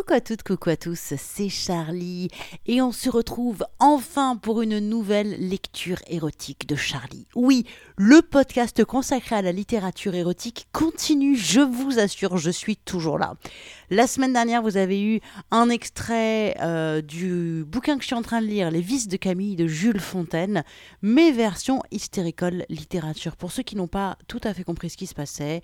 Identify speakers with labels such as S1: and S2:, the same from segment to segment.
S1: Coucou à toutes, coucou à tous, c'est Charlie et on se retrouve enfin pour une nouvelle lecture érotique de Charlie. Oui, le podcast consacré à la littérature érotique continue, je vous assure, je suis toujours là. La semaine dernière, vous avez eu un extrait euh, du bouquin que je suis en train de lire, Les vices de Camille de Jules Fontaine, mes versions hystéricoles littérature. Pour ceux qui n'ont pas tout à fait compris ce qui se passait,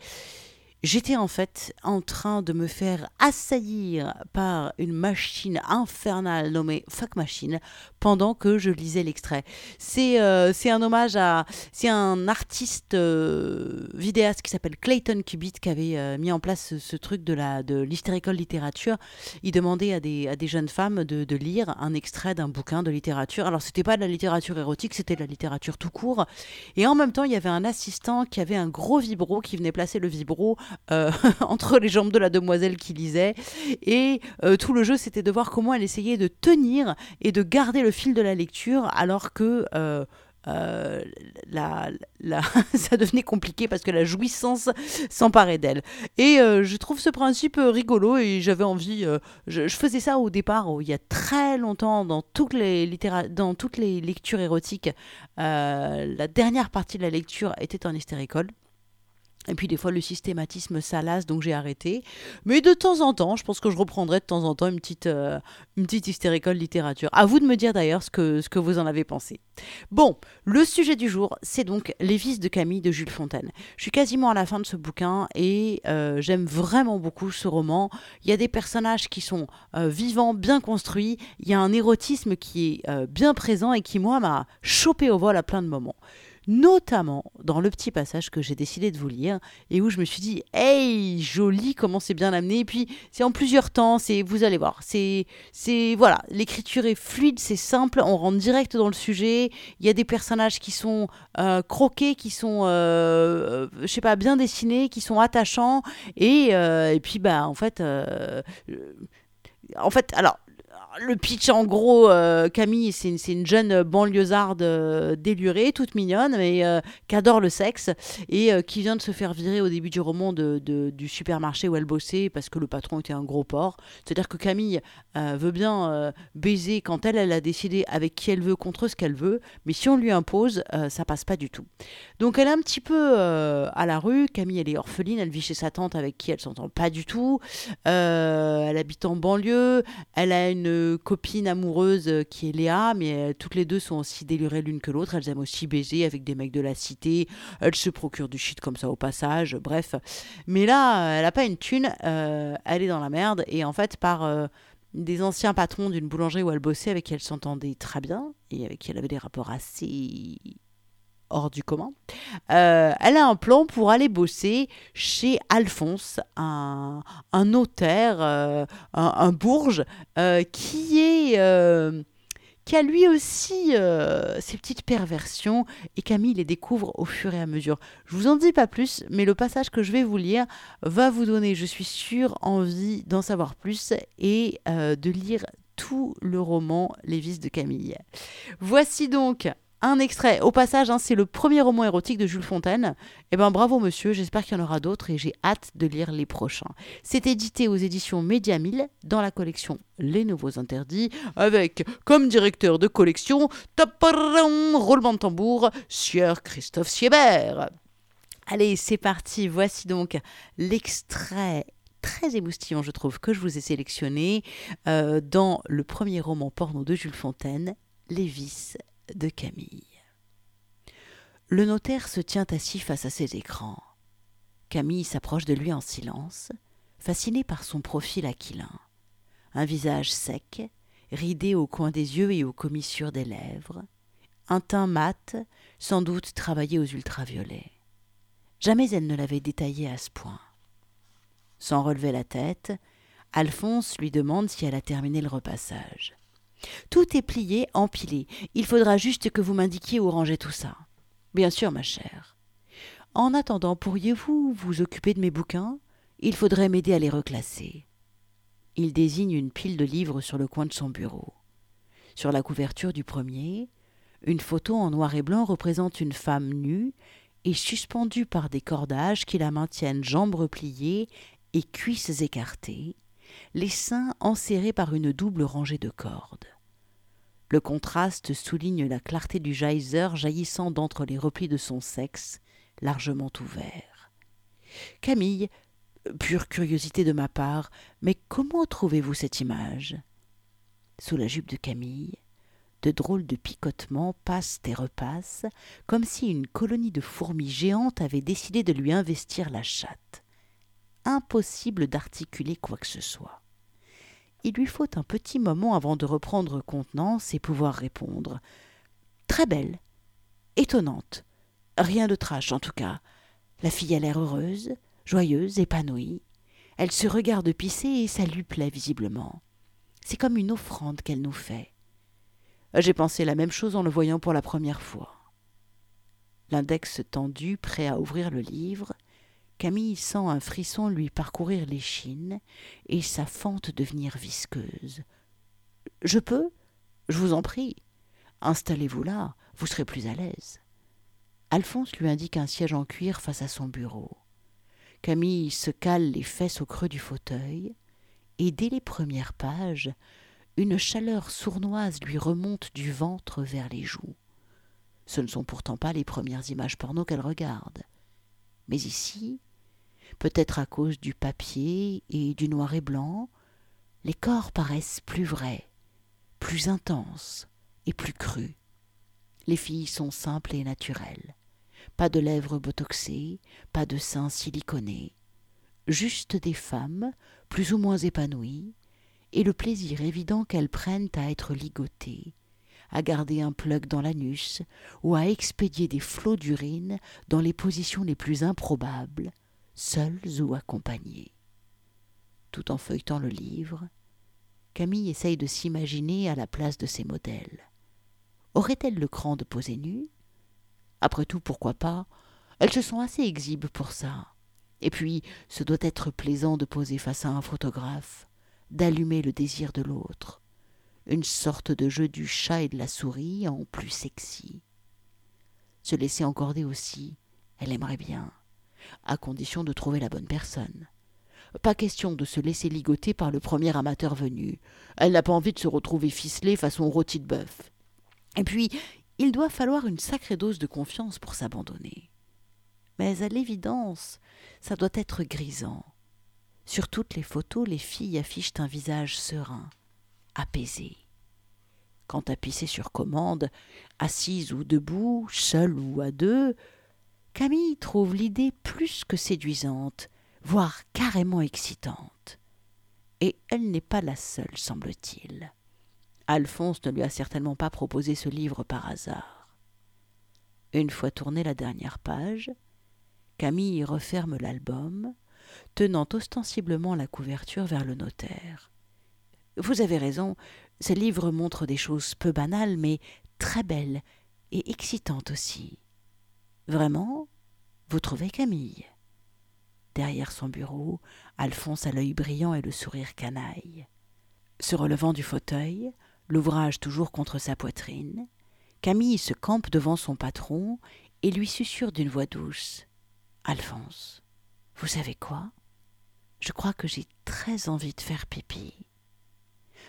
S1: J'étais en fait en train de me faire assaillir par une machine infernale nommée Fuck Machine pendant que je lisais l'extrait. C'est euh, un hommage à. C'est un artiste euh, vidéaste qui s'appelle Clayton Cubitt qui avait euh, mis en place ce, truc de la de littérature. Il demandait à des, à des jeunes femmes de, de lire un extrait d'un bouquin de littérature. Alors c'était pas de la littérature érotique, c'était de la littérature tout court. Et en même temps, il y avait un assistant qui avait un gros vibro qui venait placer le vibro euh, entre les jambes de la demoiselle qui lisait. Et euh, tout le jeu, c'était de voir comment elle essayait de tenir et de garder le fil de la lecture alors que... Euh, la, ça devenait compliqué parce que la jouissance s'emparait d'elle. Et je trouve ce principe rigolo et j'avais envie. Je, faisais ça au départ, il y a très longtemps, dans toutes les, dans toutes les lectures érotiques. la dernière partie de la lecture était en hystéricole. Et puis des fois le systématisme salace, donc j'ai arrêté. Mais de temps en temps, je pense que je reprendrai de temps en temps une petite, euh, une petite hystéricole littérature. À vous de me dire d'ailleurs ce que, ce que vous en avez pensé. Bon, le sujet du jour, c'est donc Les vices de Camille de Jules Fontaine. Je suis quasiment à la fin de ce bouquin et euh, j'aime vraiment beaucoup ce roman. Il y a des personnages qui sont euh, vivants, bien construits. Il y a un érotisme qui est bien présent et qui, moi, m'a chopé au vol à plein de moments notamment dans le petit passage que j'ai décidé de vous lire et où je me suis dit hey joli comment c'est bien amené. Et puis c'est en plusieurs temps c'est vous allez voir c'est c'est voilà l'écriture est fluide c'est simple on rentre direct dans le sujet. Il y a des personnages qui sont euh, croqués qui sont euh, je sais pas bien dessinés qui sont attachants. Et, euh, et puis bah en fait en fait alors le pitch, en gros, euh, Camille, c'est une, jeune banlieusarde euh, délurée, toute mignonne, mais euh, qui adore le sexe et qui vient de se faire virer au début du roman de, du supermarché où elle bossait parce que le patron était un gros porc. C'est-à-dire que Camille veut bien baiser quand elle, elle a décidé avec qui elle veut, contre ce qu'elle veut, mais si on lui impose, ça passe pas du tout. Donc elle est un petit peu à la rue. Camille, elle est orpheline, elle vit chez sa tante avec qui elle s'entend pas du tout. elle habite en banlieue, elle a une copine amoureuse euh, qui est Léa, mais euh, toutes les deux sont aussi délurées l'une que l'autre. Elles aiment aussi baiser avec des mecs de la cité. Elles se procurent du shit comme ça au passage. Bref. Mais là, euh, elle n'a pas une thune. elle est dans la merde. Et en fait, par des anciens patrons d'une boulangerie où elle bossait, avec qui elle s'entendait très bien et avec qui elle avait des rapports assez hors du commun. Euh, elle a un plan pour aller bosser chez Alphonse, un, notaire, euh, un, bourge, euh, qui est qui a lui aussi ses petites perversions et Camille les découvre au fur et à mesure. Je vous en dis pas plus, mais le passage que je vais vous lire va vous donner, je suis sûre, envie d'en savoir plus et de lire tout le roman Les vices de Camille. Voici donc un extrait. Au passage, hein, c'est le premier roman érotique de Jules Fontaine. Eh ben bravo monsieur, j'espère qu'il y en aura d'autres et j'ai hâte de lire les prochains. C'est édité aux éditions Média 1000 dans la collection Les Nouveaux Interdits avec comme directeur de collection, roulement de tambour, Sieur Christophe Siebert. Allez, c'est parti. Voici donc l'extrait très émoustillant, je trouve, que je vous ai sélectionné euh, dans le premier roman porno de Jules Fontaine, Les vices de Camille. Le notaire se tient assis face à ses écrans. Camille s'approche de lui en silence, fascinée par son profil aquilin. Un visage sec, ridé au coin des yeux et aux commissures des lèvres, un teint mat, sans doute travaillé aux ultraviolets. Jamais elle ne l'avait détaillé à ce point. Sans relever la tête, Alphonse lui demande si elle a terminé le repassage. Tout est plié, empilé. Il faudra juste que vous m'indiquiez où ranger tout ça. Bien sûr, ma chère. En attendant, pourriez-vous vous occuper de mes bouquins? Il faudrait m'aider à les reclasser. Il désigne une pile de livres sur le coin de son bureau. Sur la couverture du premier, une photo en noir et blanc représente une femme nue et suspendue par des cordages qui la maintiennent jambes repliées et cuisses écartées, les seins enserrés par une double rangée de cordes. Le contraste souligne la clarté du geyser jaillissant d'entre les replis de son sexe, largement ouvert. Camille, pure curiosité de ma part, mais comment trouvez-vous cette image? Sous la jupe de Camille, de drôles de picotements passent et repassent, comme si une colonie de fourmis géantes avait décidé de lui investir la chatte. Impossible d'articuler quoi que ce soit. Il lui faut un petit moment avant de reprendre contenance et pouvoir répondre. Très belle, étonnante, rien de trash en tout cas. La fille a l'air heureuse, joyeuse, épanouie. Elle se regarde pisser et ça lui plaît visiblement. C'est comme une offrande qu'elle nous fait. J'ai pensé la même chose en le voyant pour la première fois. L'index tendu, prêt à ouvrir le livre, Camille sent un frisson lui parcourir l'échine et sa fente devenir visqueuse. Je peux Je vous en prie. Installez-vous là, vous serez plus à l'aise. Alphonse lui indique un siège en cuir face à son bureau. Camille se cale les fesses au creux du fauteuil, et dès les premières pages, une chaleur sournoise lui remonte du ventre vers les joues. Ce ne sont pourtant pas les premières images porno qu'elle regarde. Mais ici, peut-être à cause du papier et du noir et blanc, les corps paraissent plus vrais, plus intenses et plus crus. Les filles sont simples et naturelles. Pas de lèvres botoxées, pas de seins siliconés. Juste des femmes, plus ou moins épanouies, et le plaisir évident qu'elles prennent à être ligotées, à garder un plug dans l'anus ou à expédier des flots d'urine dans les positions les plus improbables, seules ou accompagnées. Tout en feuilletant le livre, Camille essaye de s'imaginer à la place de ces modèles. Aurait-elle le cran de poser nue? Après tout, pourquoi pas? Elles se sont assez exhibes pour ça. Et puis, ce doit être plaisant de poser face à un photographe, d'allumer le désir de l'autre. Une sorte de jeu du chat et de la souris en plus sexy. Se laisser encorder aussi, elle aimerait bien à condition de trouver la bonne personne. Pas question de se laisser ligoter par le premier amateur venu. Elle n'a pas envie de se retrouver ficelée façon rôti de bœuf. Et puis, il doit falloir une sacrée dose de confiance pour s'abandonner. Mais à l'évidence, ça doit être grisant. Sur toutes les photos, les filles affichent un visage serein, apaisé. Quant à pisser sur commande, assise ou debout, seule ou à deux, Camille trouve l'idée plus que séduisante, voire carrément excitante. Et elle n'est pas la seule, semble-t-il. Alphonse ne lui a certainement pas proposé ce livre par hasard. Une fois tournée la dernière page, Camille referme l'album, tenant ostensiblement la couverture vers le notaire. Vous avez raison, ce livre montre des choses peu banales, mais très belles et excitantes aussi. Vraiment Vous trouvez Camille? Derrière son bureau, Alphonse a l'œil brillant et le sourire canaille. Se relevant du fauteuil, l'ouvrage toujours contre sa poitrine, Camille se campe devant son patron et lui susurre d'une voix douce. Alphonse, vous savez quoi? Je crois que j'ai très envie de faire pipi.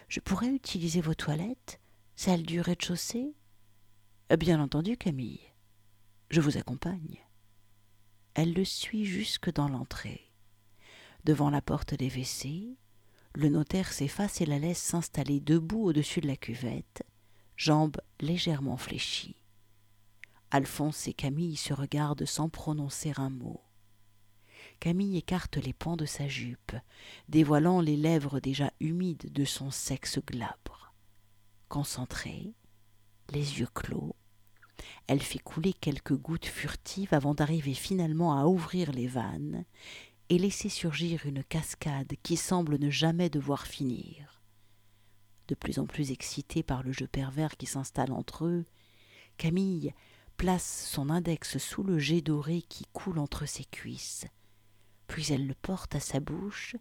S1: Je pourrais utiliser vos toilettes, celles du rez-de-chaussée Bien entendu, Camille je vous accompagne. Elle le suit jusque dans l'entrée. Devant la porte des WC, le notaire s'efface et la laisse s'installer debout au-dessus de la cuvette, jambes légèrement fléchies. Alphonse et Camille se regardent sans prononcer un mot. Camille écarte les pans de sa jupe, dévoilant les lèvres déjà humides de son sexe glabre. Concentrée, les yeux clos, elle fit couler quelques gouttes furtives avant d'arriver finalement à ouvrir les vannes et laisser surgir une cascade qui semble ne jamais devoir finir. De plus en plus excitée par le jeu pervers qui s'installe entre eux, Camille place son index sous le jet doré qui coule entre ses cuisses, puis elle le porte à sa bouche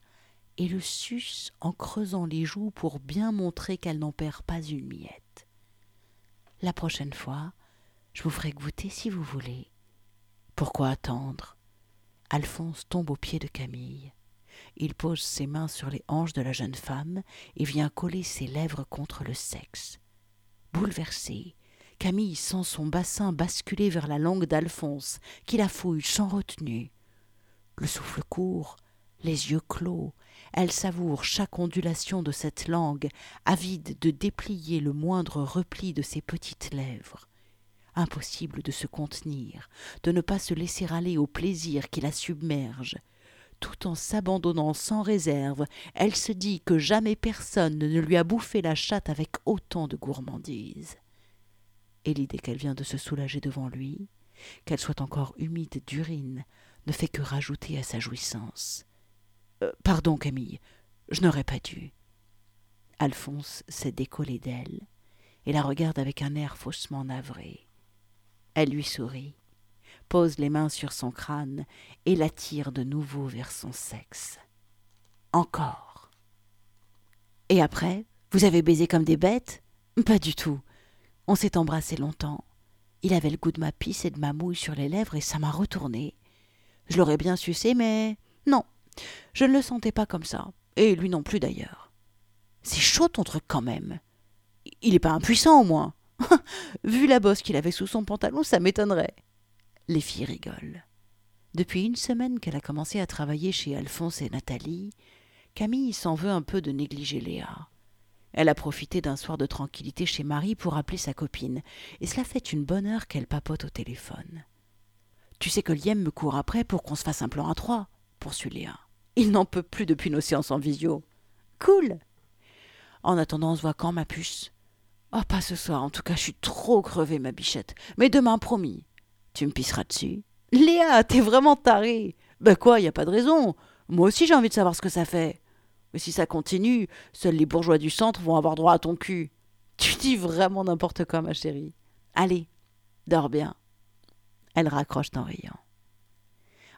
S1: et le suce en creusant les joues pour bien montrer qu'elle n'en perd pas une miette. La prochaine fois, je vous ferai goûter si vous voulez. Pourquoi attendre? Alphonse tombe aux pieds de Camille. Il pose ses mains sur les hanches de la jeune femme et vient coller ses lèvres contre le sexe. Bouleversée, Camille sent son bassin basculer vers la langue d'Alphonse, qui la fouille sans retenue. Le souffle court, les yeux clos, elle savoure chaque ondulation de cette langue, avide de déplier le moindre repli de ses petites lèvres. Impossible de se contenir, de ne pas se laisser aller au plaisir qui la submerge. Tout en s'abandonnant sans réserve, elle se dit que jamais personne ne lui a bouffé la chatte avec autant de gourmandise. Et l'idée qu'elle vient de se soulager devant lui, qu'elle soit encore humide d'urine, ne fait que rajouter à sa jouissance. Euh, pardon, Camille, je n'aurais pas dû. Alphonse s'est décollé d'elle et la regarde avec un air faussement navré. Elle lui sourit, pose les mains sur son crâne et l'attire de nouveau vers son sexe. Encore. Et après, vous avez baisé comme des bêtes? Pas du tout. On s'est embrassé longtemps. Il avait le goût de ma pisse et de ma mouille sur les lèvres et ça m'a retourné. Je l'aurais bien sucé, mais non, je ne le sentais pas comme ça, et lui non plus d'ailleurs. C'est chaud ton truc quand même. Il n'est pas impuissant au moins. Vu la bosse qu'il avait sous son pantalon, ça m'étonnerait. Les filles rigolent. Depuis une semaine qu'elle a commencé à travailler chez Alphonse et Nathalie, Camille s'en veut un peu de négliger Léa. Elle a profité d'un soir de tranquillité chez Marie pour appeler sa copine, et cela fait une bonne heure qu'elle papote au téléphone. Tu sais que Liem me court après pour qu'on se fasse un plan à trois, poursuit Léa. Il n'en peut plus depuis nos séances en visio. Cool. En attendant, on se voit quand, ma puce? Oh, pas ce soir, en tout cas, je suis trop crevée, ma bichette. Mais demain, promis. Tu me pisseras dessus Léa, t'es vraiment tarée. Ben quoi, y a pas de raison. Moi aussi, j'ai envie de savoir ce que ça fait. Mais si ça continue, seuls les bourgeois du centre vont avoir droit à ton cul. Tu dis vraiment n'importe quoi, ma chérie. Allez, dors bien. Elle raccroche en riant.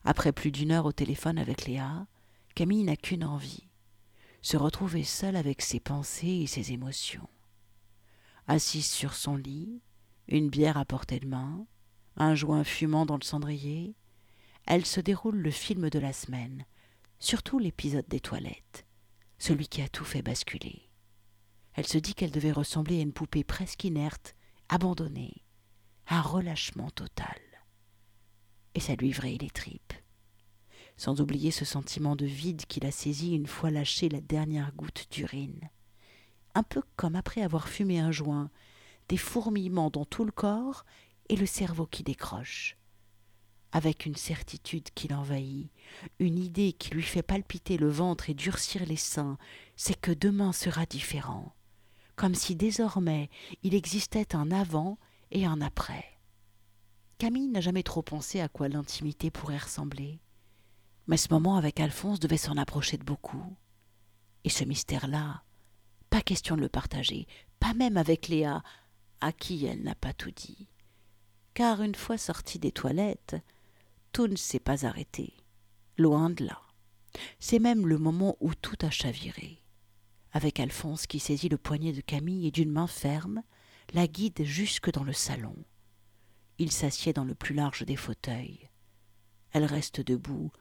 S1: Après plus d'une heure au téléphone avec Léa, Camille n'a qu'une envie se retrouver seule avec ses pensées et ses émotions. Assise sur son lit, une bière à portée de main, un joint fumant dans le cendrier, elle se déroule le film de la semaine, surtout l'épisode des toilettes, celui qui a tout fait basculer. Elle se dit qu'elle devait ressembler à une poupée presque inerte, abandonnée, un relâchement total. Et ça lui vrille les tripes sans oublier ce sentiment de vide qui la saisit une fois lâché la dernière goutte d'urine. Un peu comme après avoir fumé un joint, des fourmillements dans tout le corps et le cerveau qui décroche. Avec une certitude qui l'envahit, une idée qui lui fait palpiter le ventre et durcir les seins, c'est que demain sera différent, comme si désormais il existait un avant et un après. Camille n'a jamais trop pensé à quoi l'intimité pourrait ressembler. Mais ce moment avec Alphonse devait s'en approcher de beaucoup. Et ce mystère-là, pas question de le partager, pas même avec Léa, à qui elle n'a pas tout dit. Car une fois sortie des toilettes, tout ne s'est pas arrêté. Loin de là. C'est même le moment où tout a chaviré. Avec Alphonse qui saisit le poignet de Camille et d'une main ferme, la guide jusque dans le salon. Il s'assied dans le plus large des fauteuils. Elle reste debout,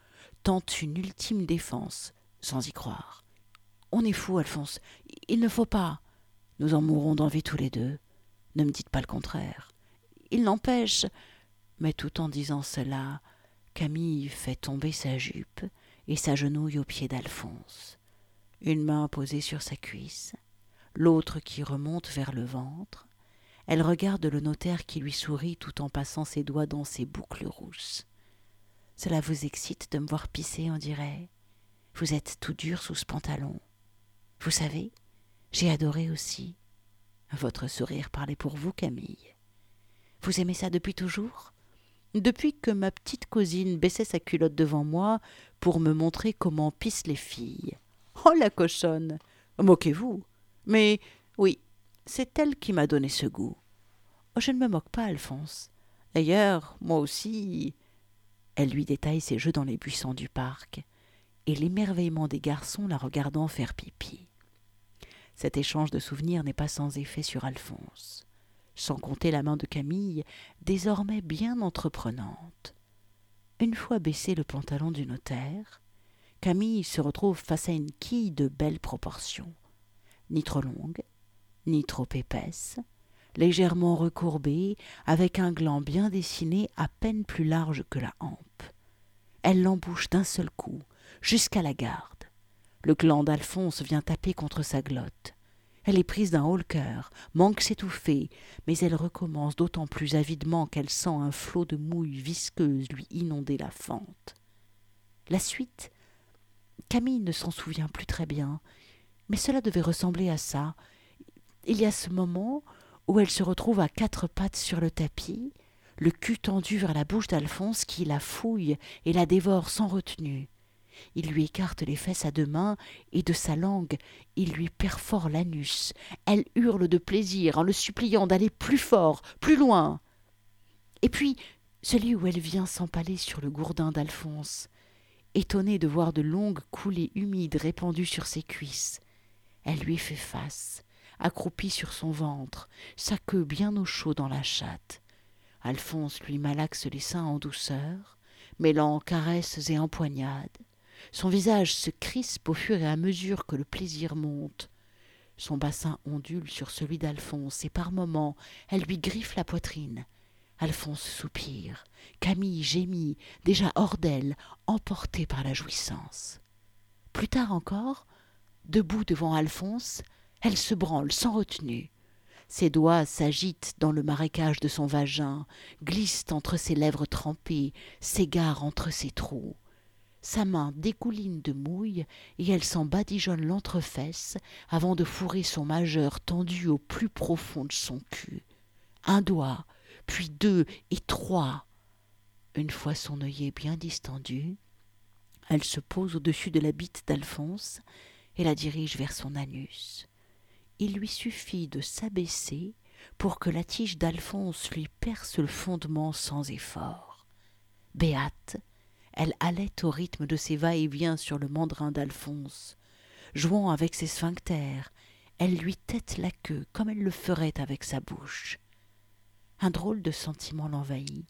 S1: tente une ultime défense, sans y croire. On est fou, Alphonse. Il ne faut pas. Nous en mourrons d'envie tous les deux. Ne me dites pas le contraire. Il n'empêche. Mais tout en disant cela, Camille fait tomber sa jupe et s'agenouille aux pieds d'Alphonse. Une main posée sur sa cuisse, l'autre qui remonte vers le ventre. Elle regarde le notaire qui lui sourit tout en passant ses doigts dans ses boucles rousses. Cela vous excite de me voir pisser, on dirait. Vous êtes tout dur sous ce pantalon. Vous savez, j'ai adoré aussi. Votre sourire parlait pour vous, Camille. Vous aimez ça depuis toujours? Depuis que ma petite cousine baissait sa culotte devant moi pour me montrer comment pissent les filles. Oh la cochonne Moquez-vous Mais oui, c'est elle qui m'a donné ce goût. Oh, je ne me moque pas, Alphonse. D'ailleurs, moi aussi, elle lui détaille ses jeux dans les buissons du parc, et l'émerveillement des garçons la regardant faire pipi. Cet échange de souvenirs n'est pas sans effet sur Alphonse, sans compter la main de Camille, désormais bien entreprenante. Une fois baissé le pantalon du notaire, Camille se retrouve face à une quille de belles proportions, ni trop longue, ni trop épaisse, légèrement recourbée, avec un gland bien dessiné à peine plus large que la hampe. Elle l'embouche d'un seul coup, jusqu'à la garde. Le gland d'Alphonse vient taper contre sa glotte. Elle est prise d'un haut-le-cœur, manque s'étouffer, mais elle recommence d'autant plus avidement qu'elle sent un flot de mouille visqueuse lui inonder la fente. La suite, Camille ne s'en souvient plus très bien, mais cela devait ressembler à ça. Il y a ce moment où elle se retrouve à quatre pattes sur le tapis, le cul tendu vers la bouche d'Alphonse qui la fouille et la dévore sans retenue. Il lui écarte les fesses à deux mains, et de sa langue il lui perfore l'anus. Elle hurle de plaisir en le suppliant d'aller plus fort, plus loin. Et puis, celui où elle vient s'empaler sur le gourdin d'Alphonse, étonnée de voir de longues coulées humides répandues sur ses cuisses. Elle lui fait face, accroupie sur son ventre, sa queue bien au chaud dans la chatte. Alphonse lui malaxe les seins en douceur, mêlant caresses et empoignades. Son visage se crispe au fur et à mesure que le plaisir monte. Son bassin ondule sur celui d'Alphonse, et par moments elle lui griffe la poitrine. Alphonse soupire. Camille gémit, déjà hors d'elle, emportée par la jouissance. Plus tard encore, debout devant Alphonse, elle se branle sans retenue. Ses doigts s'agitent dans le marécage de son vagin, glissent entre ses lèvres trempées, s'égarent entre ses trous. Sa main découline de mouille et elle s'en badigeonne l'entrefesse avant de fourrer son majeur tendu au plus profond de son cul. Un doigt, puis deux et trois. Une fois son œillet bien distendu, elle se pose au-dessus de la bite d'Alphonse et la dirige vers son anus. Il lui suffit de s'abaisser pour que la tige d'Alphonse lui perce le fondement sans effort. Béate, elle allait au rythme de ses va-et-vient sur le mandrin d'Alphonse. Jouant avec ses sphincters, elle lui tête la queue comme elle le ferait avec sa bouche. Un drôle de sentiment l'envahit,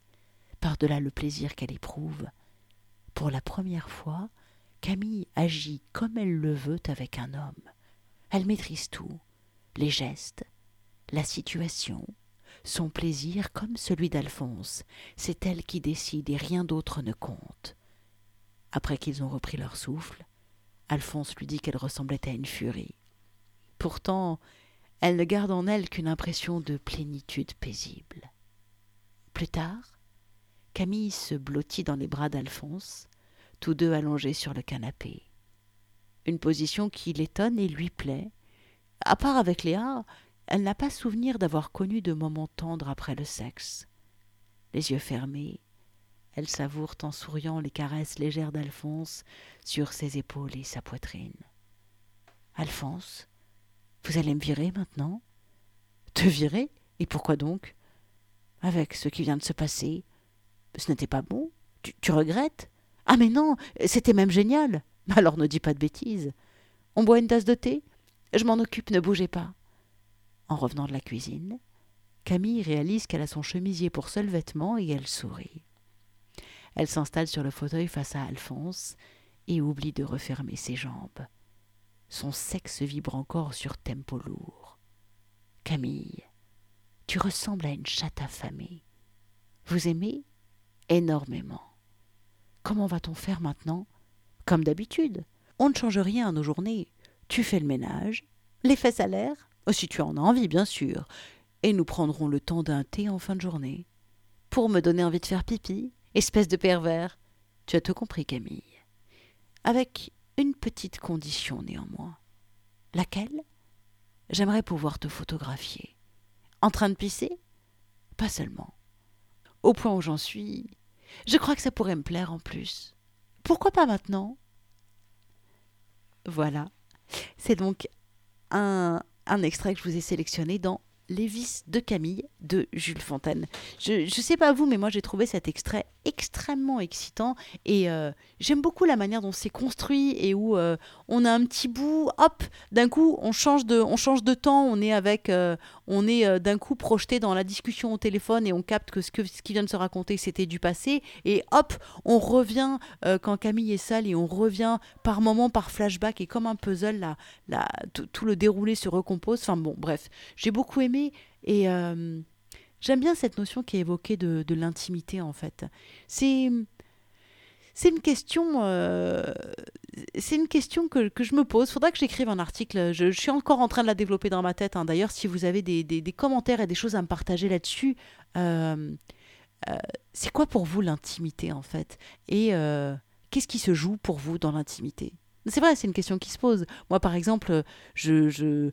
S1: par-delà le plaisir qu'elle éprouve. Pour la première fois, Camille agit comme elle le veut avec un homme. Elle maîtrise tout, les gestes, la situation, son plaisir comme celui d'Alphonse. C'est elle qui décide et rien d'autre ne compte. Après qu'ils ont repris leur souffle, Alphonse lui dit qu'elle ressemblait à une furie. Pourtant, elle ne garde en elle qu'une impression de plénitude paisible. Plus tard, Camille se blottit dans les bras d'Alphonse, tous deux allongés sur le canapé. Une position qui l'étonne et lui plaît. À part avec Léa, elle n'a pas souvenir d'avoir connu de moments tendres après le sexe. Les yeux fermés, elle savoure en souriant les caresses légères d'Alphonse sur ses épaules et sa poitrine. Alphonse, vous allez me virer maintenant Te virer? Et pourquoi donc Avec ce qui vient de se passer. Ce n'était pas bon tu, tu regrettes Ah mais non, c'était même génial Alors ne dis pas de bêtises. On boit une tasse de thé? Je m'en occupe, ne bougez pas. En revenant de la cuisine, Camille réalise qu'elle a son chemisier pour seul vêtement et elle sourit. Elle s'installe sur le fauteuil face à Alphonse et oublie de refermer ses jambes. Son sexe vibre encore sur tempo lourd. Camille, tu ressembles à une chatte affamée. Vous aimez énormément. Comment va-t-on faire maintenant? Comme d'habitude. On ne change rien à nos journées. Tu fais le ménage, les fesses à l'air, si tu en as envie, bien sûr, et nous prendrons le temps d'un thé en fin de journée. Pour me donner envie de faire pipi, Espèce de pervers. Tu as tout compris, Camille. Avec une petite condition néanmoins. Laquelle? J'aimerais pouvoir te photographier. En train de pisser? Pas seulement. Au point où j'en suis, je crois que ça pourrait me plaire en plus. Pourquoi pas maintenant? Voilà. C'est donc un, un extrait que je vous ai sélectionné dans Les vices de Camille de Jules Fontaine. Je ne sais pas vous, mais moi j'ai trouvé cet extrait extrêmement excitant et euh, j'aime beaucoup la manière dont c'est construit et où euh, on a un petit bout, hop, d'un coup on change de, on change de temps, on est avec, euh, on est d'un coup projeté dans la discussion au téléphone et on capte que ce, que ce qui vient de se raconter c'était du passé et hop, on revient quand Camille est sale et on revient par moment, par flashback et comme un puzzle, là, là, tout le déroulé se recompose. Enfin bon, bref, j'ai beaucoup aimé et j'aime bien cette notion qui est évoquée de, l'intimité, en fait. C'est. C'est une question, euh, c'est une question que, je me pose. Il faudra que j'écrive un article. Je, suis encore en train de la développer dans ma tête. Hein. D'ailleurs, si vous avez des, commentaires et des choses à me partager là-dessus, euh, c'est quoi pour vous l'intimité en fait? Et qu'est-ce qui se joue pour vous dans l'intimité? C'est vrai, c'est une question qui se pose. Moi, par exemple, je,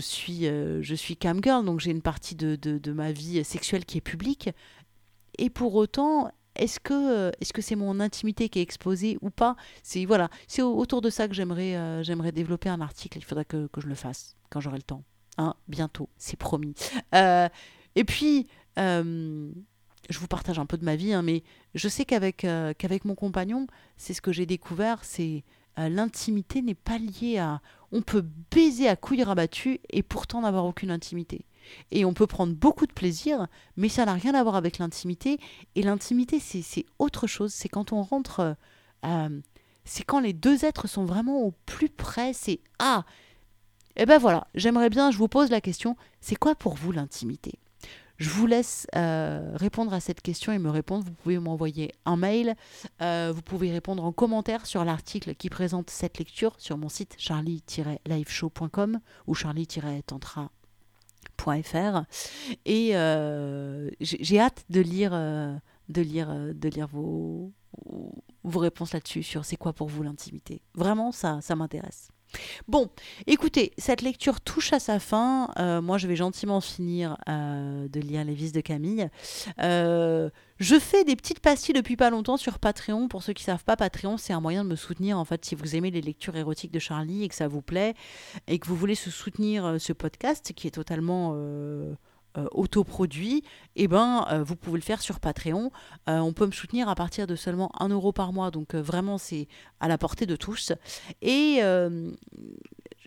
S1: suis, euh, je suis cam girl, donc j'ai une partie de, ma vie sexuelle qui est publique. Et pour autant, est-ce que que c'est mon intimité qui est exposée ou pas? C'est voilà, c'est autour de ça que j'aimerais euh, développer un article. Il faudra que, je le fasse quand j'aurai le temps. Hein, bientôt, c'est promis. Euh, et puis, je vous partage un peu de ma vie, hein, mais je sais qu'avec qu'avec mon compagnon, c'est ce que j'ai découvert, c'est euh, l'intimité n'est pas liée à... On peut baiser à couilles rabattues et pourtant n'avoir aucune intimité. Et on peut prendre beaucoup de plaisir, mais ça n'a rien à voir avec l'intimité. Et l'intimité, c'est autre chose. C'est quand on rentre... Euh, c'est quand les deux êtres sont vraiment au plus près. C'est... Ah Eh ben voilà, j'aimerais bien, je vous pose la question, c'est quoi pour vous l'intimité? Je vous laisse euh, répondre à cette question et me répondre. Vous pouvez m'envoyer un mail. Euh, vous pouvez répondre en commentaire sur l'article qui présente cette lecture sur mon site charlie-liveshow.com ou charlie-tantra.fr. Et euh, j'ai hâte de lire, de lire, de lire vos, vos réponses là-dessus sur c'est quoi pour vous l'intimité. Vraiment, ça, ça m'intéresse. Bon, écoutez, cette lecture touche à sa fin. Euh, moi, je vais gentiment finir euh, de lire Les Vices de Camille. Euh, je fais des petites pastilles depuis pas longtemps sur Patreon. Pour ceux qui ne savent pas, Patreon, c'est un moyen de me soutenir. En fait, si vous aimez les lectures érotiques de Charlie et que ça vous plaît et que vous voulez soutenir ce podcast qui est totalement autoproduit, eh ben, euh, vous pouvez le faire sur Patreon. Euh, on peut me soutenir à partir de seulement 1 euro par mois, donc vraiment c'est à la portée de tous. Et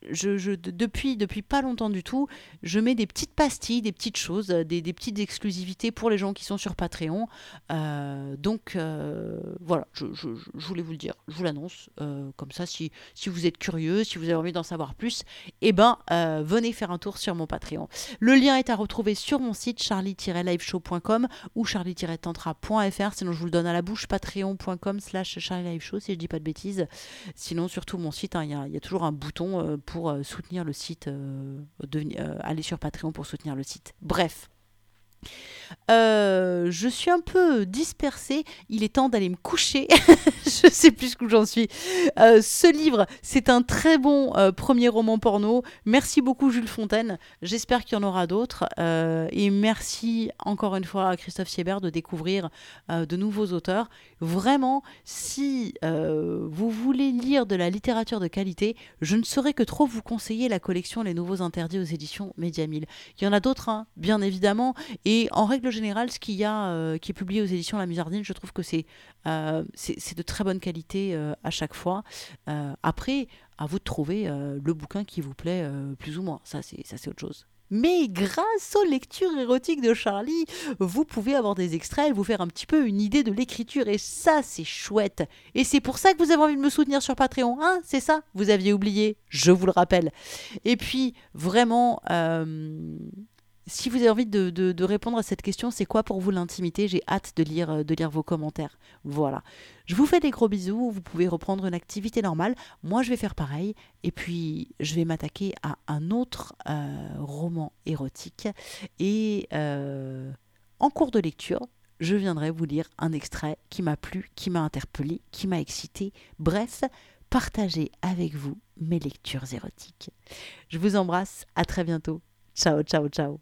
S1: je, depuis, depuis pas longtemps du tout, je mets des petites pastilles, des petites choses, des, petites exclusivités pour les gens qui sont sur Patreon. Euh, donc euh, voilà, je, voulais vous le dire, je vous l'annonce. Euh, comme ça, si, si vous êtes curieux, si vous avez envie d'en savoir plus, eh ben, venez faire un tour sur mon Patreon. Le lien est à retrouver sur mon site charlie-liveshow.com ou charlie-tantra.fr. Sinon, je vous le donne à la bouche, patreon.com slash charlie-liveshow si je dis pas de bêtises. Sinon, surtout mon site, hein, il y, y, a toujours un bouton euh, soutenir le site, euh, euh, aller sur Patreon pour soutenir le site. Bref. Euh, je suis un peu dispersée. Il est temps d'aller me coucher. je sais plus où j'en suis. Euh, ce livre, c'est un très bon euh, premier roman porno. Merci beaucoup Jules Fontaine. J'espère qu'il y en aura d'autres. et merci encore une fois à Christophe Siebert de découvrir de nouveaux auteurs. Vraiment, si vous voulez lire de la littérature de qualité, je ne saurais que trop vous conseiller la collection Les Nouveaux Interdits aux éditions Média Il y en a d'autres, hein, bien évidemment. En règle générale, ce qu'il y a euh, qui est publié aux éditions La Musardine, je trouve que c'est euh, de très bonne qualité euh, à chaque fois. après, à vous de trouver le bouquin qui vous plaît plus ou moins. Ça, c'est autre chose. Mais grâce aux lectures érotiques de Charlie, vous pouvez avoir des extraits et vous faire un petit peu une idée de l'écriture. Et ça, c'est chouette. Et c'est pour ça que vous avez envie de me soutenir sur Patreon. Hein c'est ça? Vous aviez oublié, je vous le rappelle. Et puis, vraiment, si vous avez envie de, répondre à cette question, c'est quoi pour vous l'intimité? J'ai hâte de lire, euh, de lire vos commentaires. Voilà. Je vous fais des gros bisous. Vous pouvez reprendre une activité normale. Moi, je vais faire pareil. Et puis, je vais m'attaquer à un autre euh, roman érotique. Et euh, en cours de lecture, je viendrai vous lire un extrait qui m'a plu, qui m'a interpellé, qui m'a excité. Bref, partager avec vous mes lectures érotiques. Je vous embrasse. À très bientôt. Ciao, ciao, ciao.